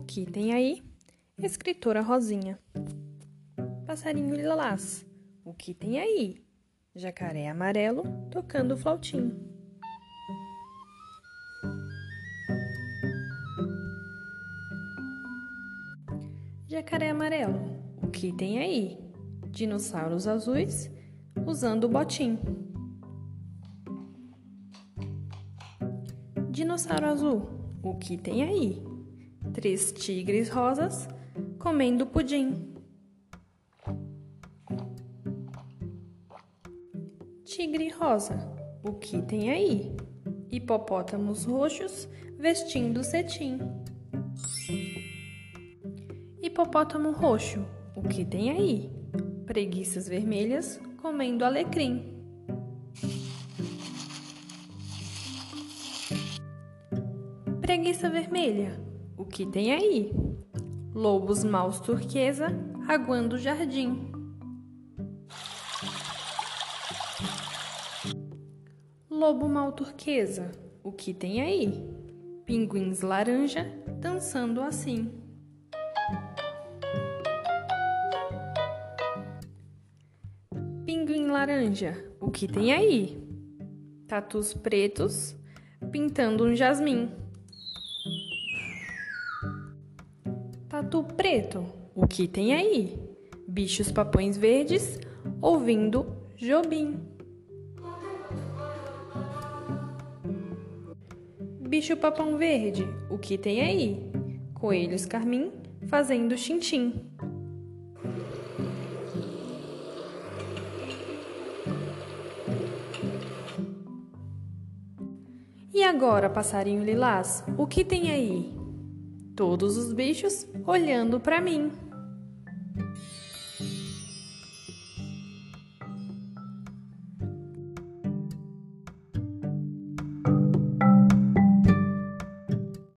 que tem aí? Escritora Rosinha. Passarinho lilás. O que tem aí? Jacaré amarelo tocando flautim. Jacaré amarelo. O que tem aí? Dinossauros azuis usando botim. Dinossauro azul. O que tem aí? Três tigres rosas comendo pudim. Tigre rosa. O que tem aí? Hipopótamos roxos vestindo cetim. Hipopótamo roxo. O que tem aí? Preguiças vermelhas comendo alecrim. Preguiça vermelha. O que tem aí? Lobos maus turquesa aguando o jardim. Lobo mal turquesa. O que tem aí? Pinguins laranja dançando assim. Pinguim laranja. O que tem aí? Tatus pretos pintando um jasmim. Tatu preto, o que tem aí? Bichos papões verdes ouvindo Jobim. Bicho papão verde, o que tem aí? Coelhos carmim fazendo xinxim. E agora, passarinho lilás, o que tem aí? Todos os bichos olhando para mim.